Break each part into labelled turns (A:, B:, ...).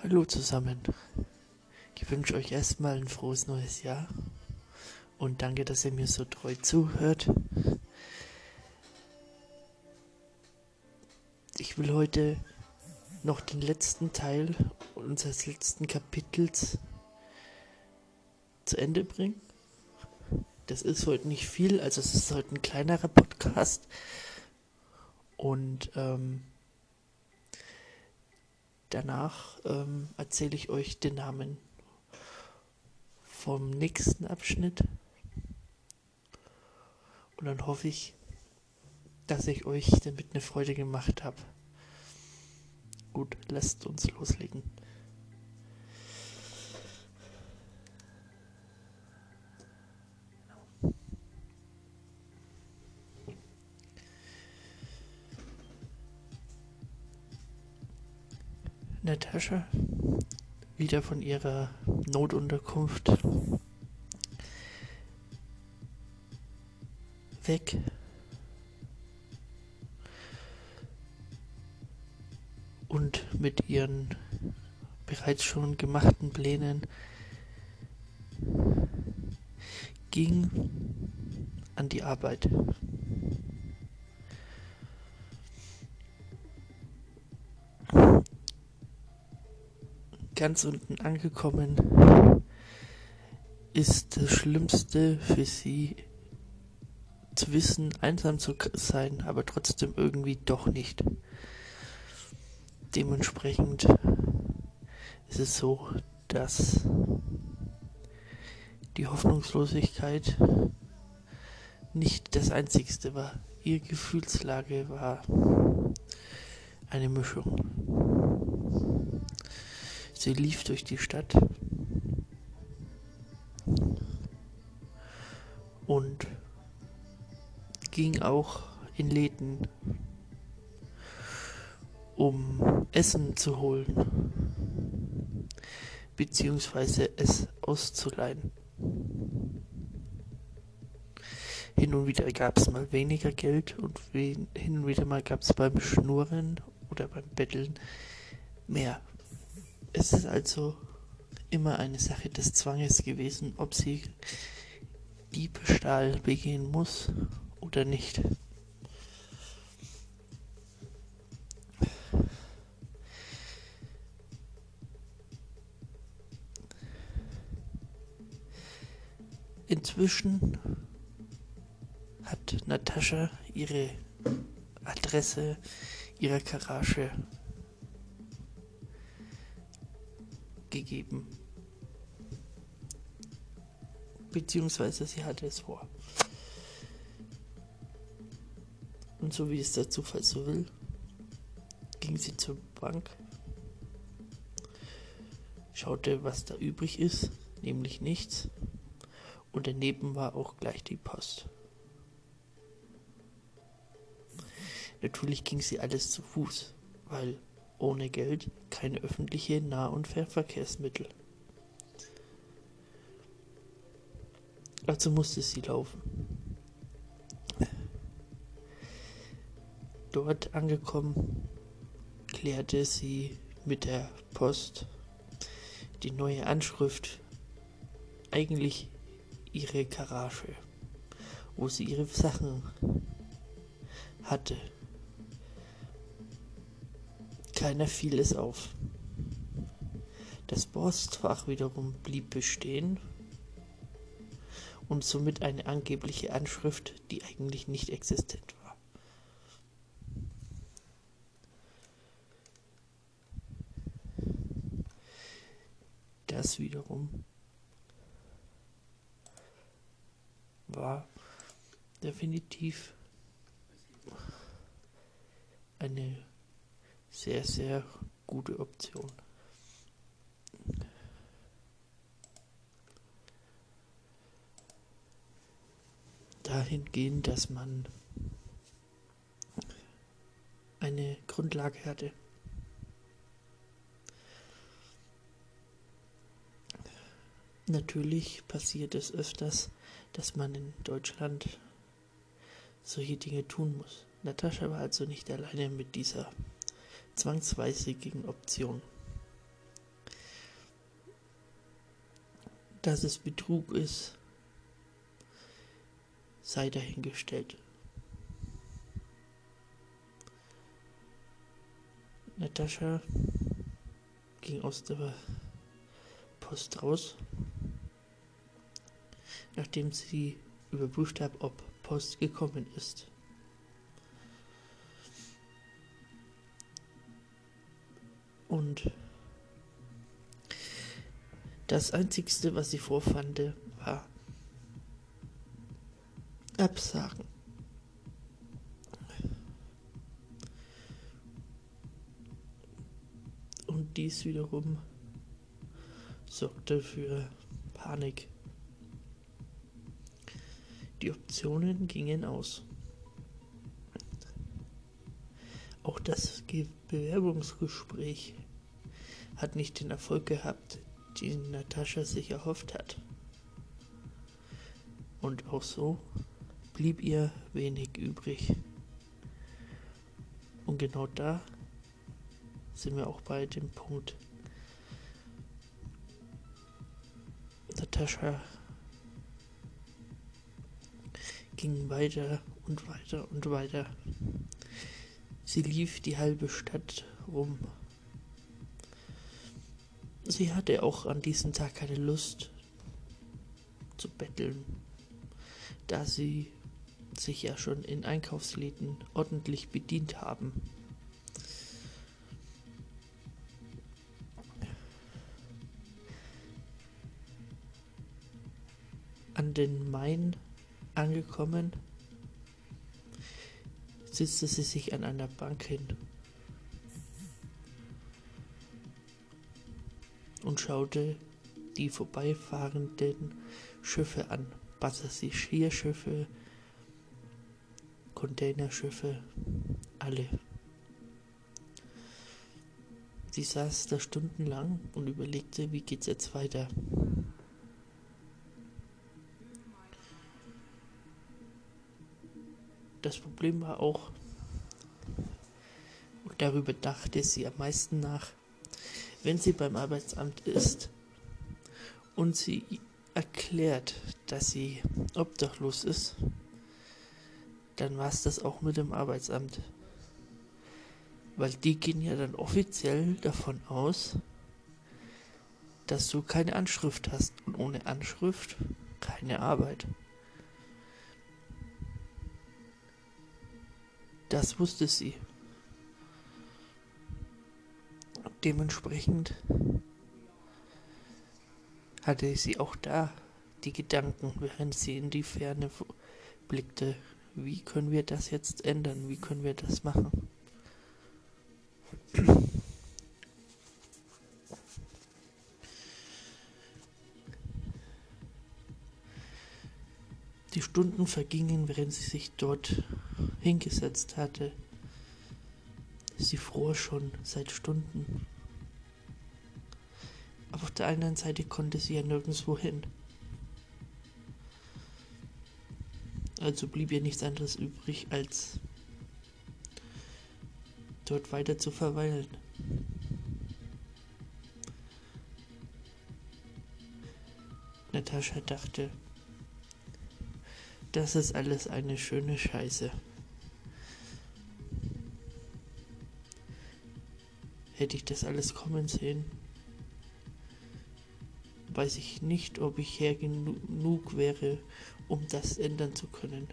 A: Hallo zusammen. Ich wünsche euch erstmal ein frohes neues Jahr und danke, dass ihr mir so treu zuhört. Ich will heute noch den letzten Teil unseres letzten Kapitels zu Ende bringen. Das ist heute nicht viel, also es ist heute ein kleinerer Podcast. Und ähm, danach ähm, erzähle ich euch den Namen vom nächsten Abschnitt. Und dann hoffe ich, dass ich euch damit eine Freude gemacht habe. Gut, lasst uns loslegen. Natascha wieder von ihrer Notunterkunft weg. Und mit ihren bereits schon gemachten Plänen ging an die Arbeit. Ganz unten angekommen, ist das Schlimmste für sie zu wissen, einsam zu sein, aber trotzdem irgendwie doch nicht. Dementsprechend ist es so, dass die Hoffnungslosigkeit nicht das Einzigste war. Ihre Gefühlslage war eine Mischung. Sie lief durch die Stadt und ging auch in Läden, um Essen zu holen, beziehungsweise es auszuleihen. Hin und wieder gab es mal weniger Geld und hin und wieder mal gab es beim Schnurren oder beim Betteln mehr. Es ist also immer eine Sache des Zwanges gewesen, ob sie Diebstahl begehen muss oder nicht. Inzwischen hat Natascha ihre Adresse ihrer Garage gegeben. Beziehungsweise sie hatte es vor. Und so wie es der Zufall so will, ging sie zur Bank, schaute, was da übrig ist, nämlich nichts. Und daneben war auch gleich die Post. Natürlich ging sie alles zu Fuß, weil ohne Geld keine öffentliche Nah- und Fernverkehrsmittel. Also musste sie laufen. Dort angekommen, klärte sie mit der Post die neue Anschrift, eigentlich ihre Garage, wo sie ihre Sachen hatte. Keiner fiel es auf. Das Postfach wiederum blieb bestehen und somit eine angebliche Anschrift, die eigentlich nicht existent war. Das wiederum war definitiv eine sehr, sehr gute Option. Dahingehend, dass man eine Grundlage hatte. Natürlich passiert es öfters, dass man in Deutschland solche Dinge tun muss. Natascha war also nicht alleine mit dieser zwangsweise gegen Optionen. Dass es Betrug ist, sei dahingestellt. Natascha ging aus der Post raus, nachdem sie überprüft hat, ob Post gekommen ist. Und das Einzigste, was sie vorfand, war Absagen. Und dies wiederum sorgte für Panik. Die Optionen gingen aus. Auch das Bewerbungsgespräch hat nicht den Erfolg gehabt, den Natascha sich erhofft hat. Und auch so blieb ihr wenig übrig. Und genau da sind wir auch bei dem Punkt. Natascha ging weiter und weiter und weiter. Sie lief die halbe Stadt rum. Sie hatte auch an diesem Tag keine Lust zu betteln, da sie sich ja schon in Einkaufsläden ordentlich bedient haben. An den Main angekommen, setzte sie sich an einer Bank hin und schaute die vorbeifahrenden Schiffe an. Passagierschiffe, Containerschiffe, alle. Sie saß da stundenlang und überlegte, wie geht's jetzt weiter. Das Problem war auch, und darüber dachte sie am meisten nach, wenn sie beim Arbeitsamt ist und sie erklärt, dass sie obdachlos ist, dann war es das auch mit dem Arbeitsamt. Weil die gehen ja dann offiziell davon aus, dass du keine Anschrift hast und ohne Anschrift keine Arbeit. Das wusste sie. Dementsprechend hatte sie auch da die Gedanken, während sie in die Ferne blickte. Wie können wir das jetzt ändern? Wie können wir das machen? Die Stunden vergingen, während sie sich dort hingesetzt hatte. Sie fror schon seit Stunden. Aber auf der anderen Seite konnte sie ja nirgendwo hin. Also blieb ihr nichts anderes übrig, als dort weiter zu verweilen. Natascha dachte, das ist alles eine schöne Scheiße. Hätte ich das alles kommen sehen, weiß ich nicht, ob ich her genug wäre, um das ändern zu können.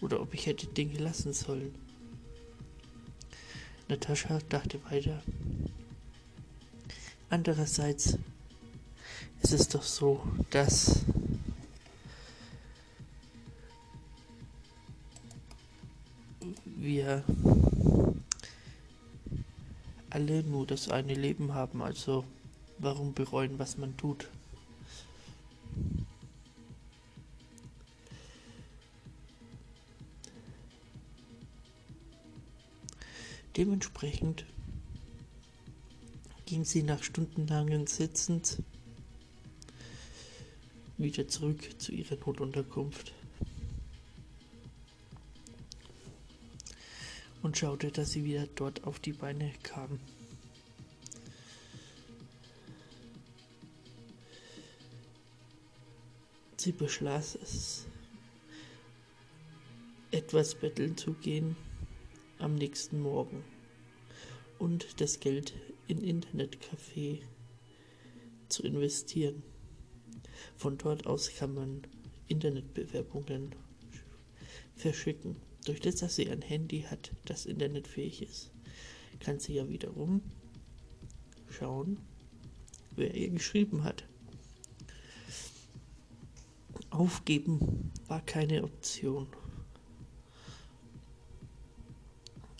A: Oder ob ich hätte Dinge lassen sollen. Natascha dachte weiter. Andererseits ist es doch so, dass das eine Leben haben, also warum bereuen, was man tut? Dementsprechend ging sie nach stundenlangen Sitzens wieder zurück zu ihrer Notunterkunft und schaute, dass sie wieder dort auf die Beine kam. Sie beschloss es, etwas betteln zu gehen am nächsten Morgen und das Geld in Internetcafé zu investieren. Von dort aus kann man Internetbewerbungen verschicken. Durch das, dass sie ein Handy hat, das internetfähig ist, kann sie ja wiederum schauen, wer ihr geschrieben hat. Aufgeben war keine Option.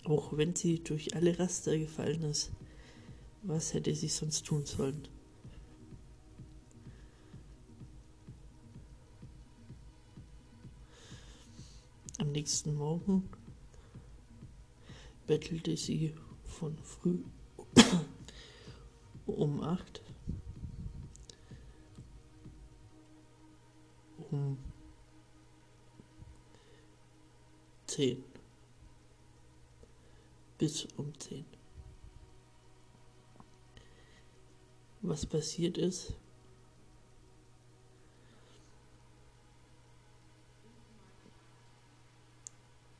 A: Auch wenn sie durch alle Raster gefallen ist, was hätte sie sonst tun sollen? Am nächsten Morgen bettelte sie von früh um acht 10. Bis um 10. Was passiert ist,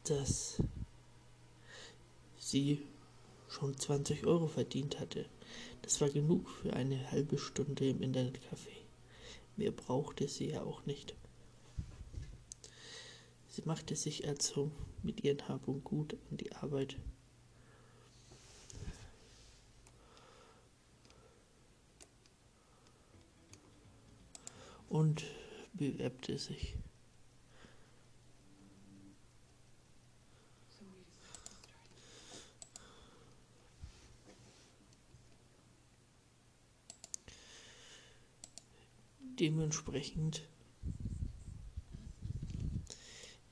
A: dass sie schon 20 Euro verdient hatte. Das war genug für eine halbe Stunde im Internetcafé. Mehr brauchte sie ja auch nicht. Sie machte sich also mit ihren Hab Gut an die Arbeit. Und bewerbte sich. Dementsprechend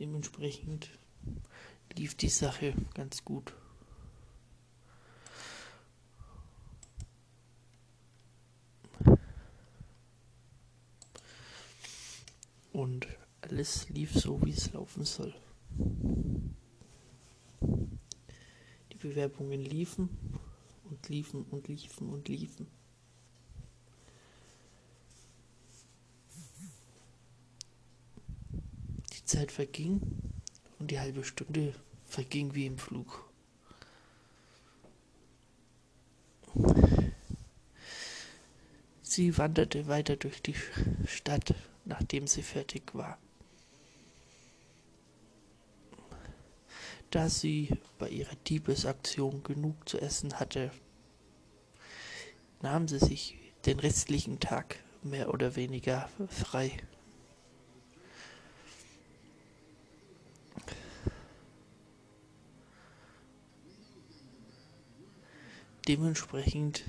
A: Dementsprechend lief die Sache ganz gut. Und alles lief so, wie es laufen soll. Die Bewerbungen liefen und liefen und liefen und liefen. Zeit verging und die halbe Stunde verging wie im Flug. Sie wanderte weiter durch die Stadt, nachdem sie fertig war. Da sie bei ihrer Diebesaktion genug zu essen hatte, nahm sie sich den restlichen Tag mehr oder weniger frei. Dementsprechend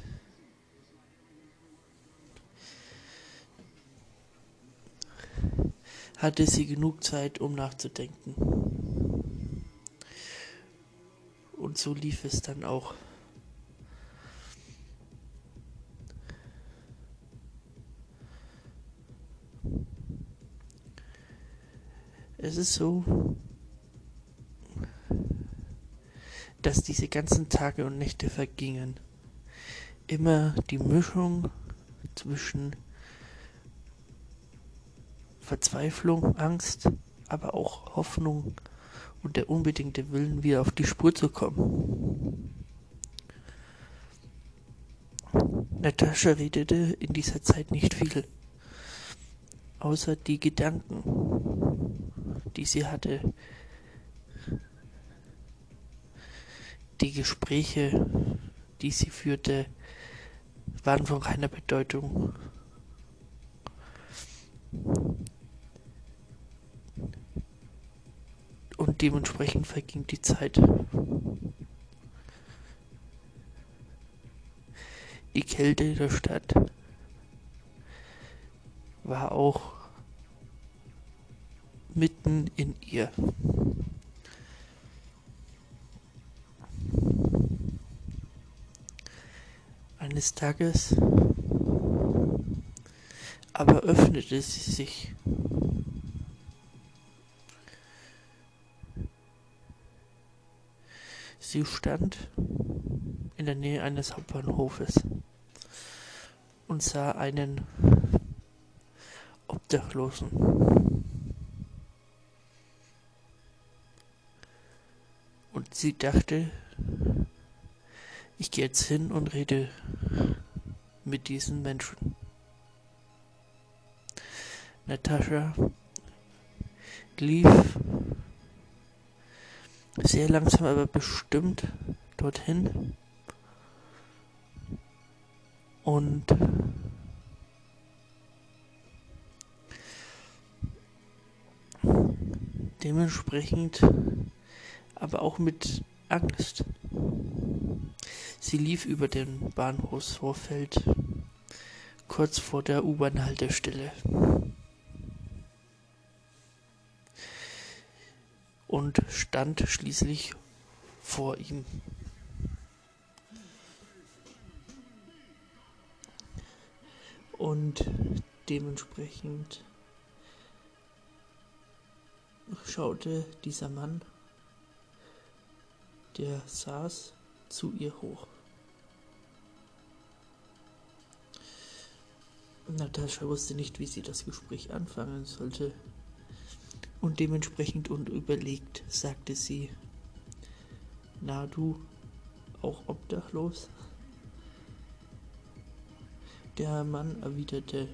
A: hatte sie genug Zeit, um nachzudenken. Und so lief es dann auch. Es ist so, dass diese ganzen Tage und Nächte vergingen. Immer die Mischung zwischen Verzweiflung, Angst, aber auch Hoffnung und der unbedingte Willen, wieder auf die Spur zu kommen. Natascha redete in dieser Zeit nicht viel, außer die Gedanken, die sie hatte, die Gespräche, die sie führte, waren von keiner Bedeutung. Und dementsprechend verging die Zeit. Die Kälte der Stadt war auch mitten in ihr. Eines Tages aber öffnete sie sich. Sie stand in der Nähe eines Hauptbahnhofes und sah einen Obdachlosen. Und sie dachte, ich gehe jetzt hin und rede mit diesen Menschen. Natascha lief sehr langsam, aber bestimmt dorthin und dementsprechend aber auch mit Angst. Sie lief über den Bahnhofsvorfeld kurz vor der U-Bahn-Haltestelle. Und stand schließlich vor ihm. Und dementsprechend schaute dieser Mann, der saß, zu ihr hoch. Natascha wusste nicht, wie sie das Gespräch anfangen sollte. Und dementsprechend unüberlegt sagte sie, na du, auch obdachlos? Der Mann erwiderte,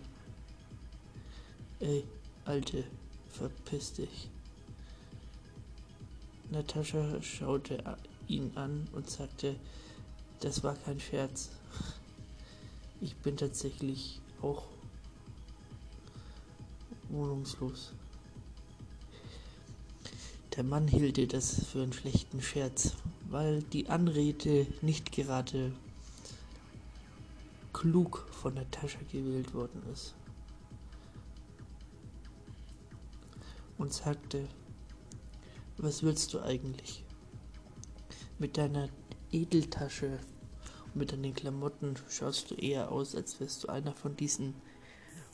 A: ey, Alte, verpiss dich. Natascha schaute ihn an und sagte, das war kein Scherz. Ich bin tatsächlich auch wohnungslos. Der Mann hielt das für einen schlechten Scherz, weil die Anrede nicht gerade klug von Natascha gewählt worden ist. Und sagte, was willst du eigentlich? Mit deiner Edeltasche und mit deinen Klamotten schaust du eher aus, als wärst du einer von diesen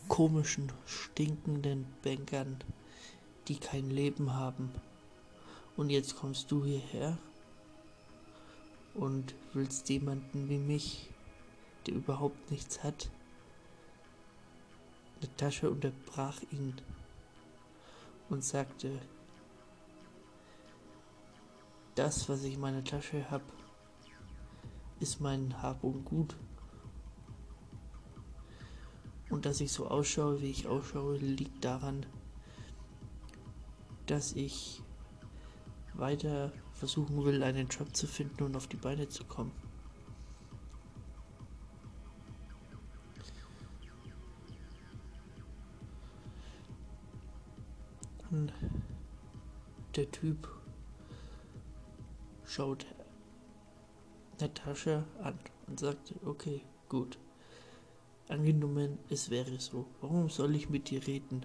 A: komischen, stinkenden Bankern, die kein Leben haben. Und jetzt kommst du hierher und willst jemanden wie mich, der überhaupt nichts hat. Natascha unterbrach ihn und sagte, das, was ich in meiner Tasche habe, ist mein Hab und Gut. Und dass ich so ausschaue, wie ich ausschaue, liegt daran, dass ich weiter versuchen will, einen Job zu finden und auf die Beine zu kommen. Und der Typ schaut Natascha an und sagte, okay, gut. Angenommen, es wäre so. Warum soll ich mit dir reden?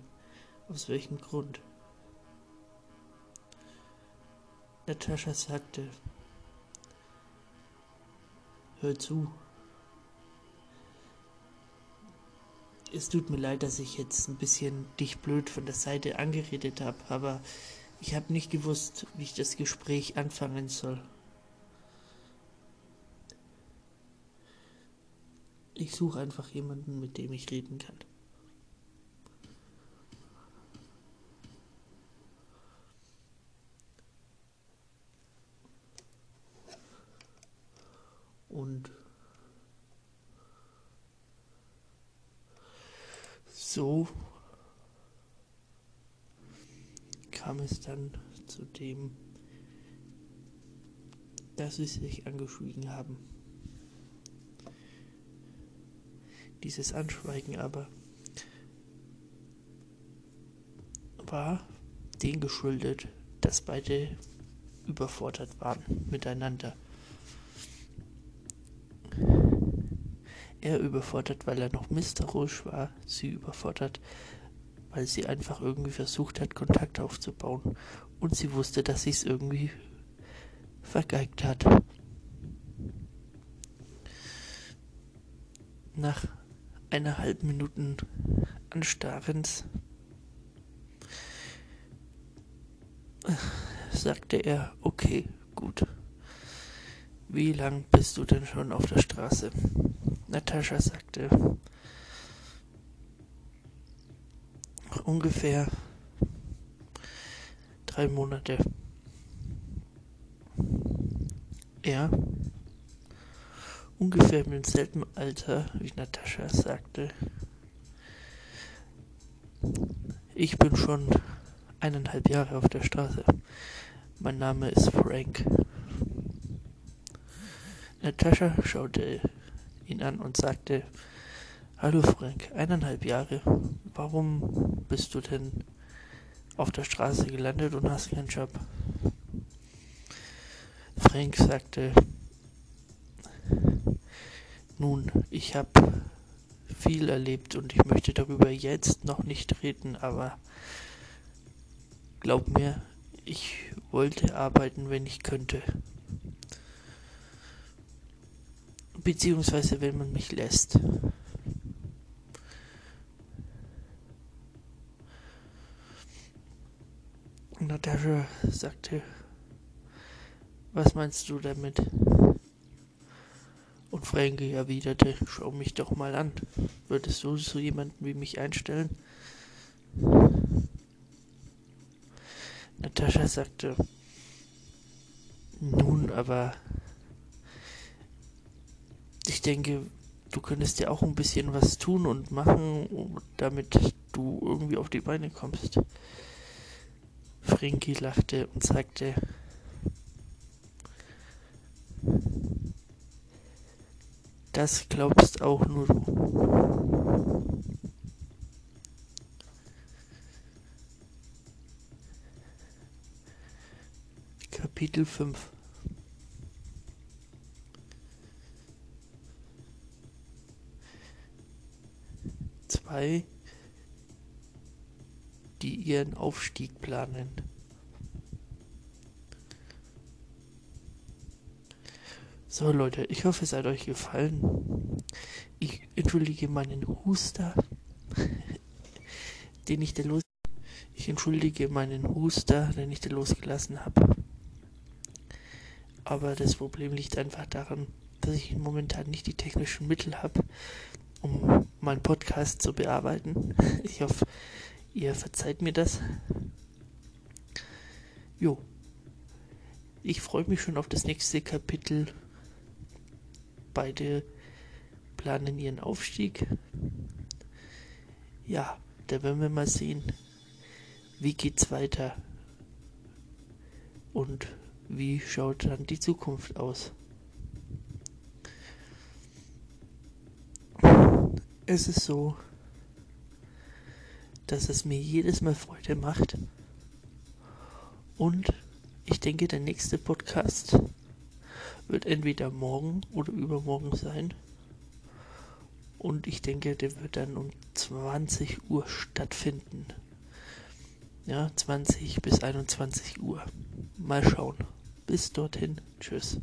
A: Aus welchem Grund? Natascha sagte, hör zu. Es tut mir leid, dass ich jetzt ein bisschen dich blöd von der Seite angeredet habe, aber ich habe nicht gewusst, wie ich das Gespräch anfangen soll. Ich suche einfach jemanden, mit dem ich reden kann. Und so kam es dann zu dem, dass sie sich angeschwiegen haben. Dieses Anschweigen aber war den geschuldet, dass beide überfordert waren miteinander. Er überfordert, weil er noch misstrauisch war, sie überfordert, weil sie einfach irgendwie versucht hat, Kontakt aufzubauen und sie wusste, dass sie es irgendwie vergeigt hat. Nach einer halben Minuten Anstarrens sagte er, okay, gut. Wie lang bist du denn schon auf der Straße? Natascha sagte, ungefähr drei Monate. Er ungefähr im selben Alter wie Natascha sagte, ich bin schon eineinhalb Jahre auf der Straße. Mein Name ist Frank. Natascha schaute ihn an und sagte, Hallo Frank, eineinhalb Jahre. Warum bist du denn auf der Straße gelandet und hast keinen Job? Frank sagte, nun, ich habe viel erlebt und ich möchte darüber jetzt noch nicht reden, aber glaub mir, ich wollte arbeiten, wenn ich könnte. Beziehungsweise wenn man mich lässt. Natascha sagte, was meinst du damit? Und Frankie erwiderte, schau mich doch mal an. Würdest du so jemanden wie mich einstellen? Natascha sagte, nun, aber ich denke, du könntest ja auch ein bisschen was tun und machen, damit du irgendwie auf die Beine kommst. Frankie lachte und sagte, Das glaubst auch nur du. Kapitel 5 Zwei, die ihren Aufstieg planen. So Leute, ich hoffe es hat euch gefallen. Ich entschuldige meinen Huster, den ich da los ich entschuldige meinen Huster, den ich da losgelassen habe. Aber das Problem liegt einfach daran, dass ich momentan nicht die technischen Mittel habe, um meinen Podcast zu bearbeiten. Ich hoffe, ihr verzeiht mir das. Jo. Ich freue mich schon auf das nächste Kapitel Beide planen ihren Aufstieg. Ja, da werden wir mal sehen, wie geht's weiter und wie schaut dann die Zukunft aus. Es ist so, dass es mir jedes Mal Freude macht. Und ich denke, der nächste Podcast wird entweder morgen oder übermorgen sein. Und ich denke, der wird dann um 20 Uhr stattfinden. Ja, 20 bis 21 Uhr. Mal schauen. Bis dorthin. Tschüss.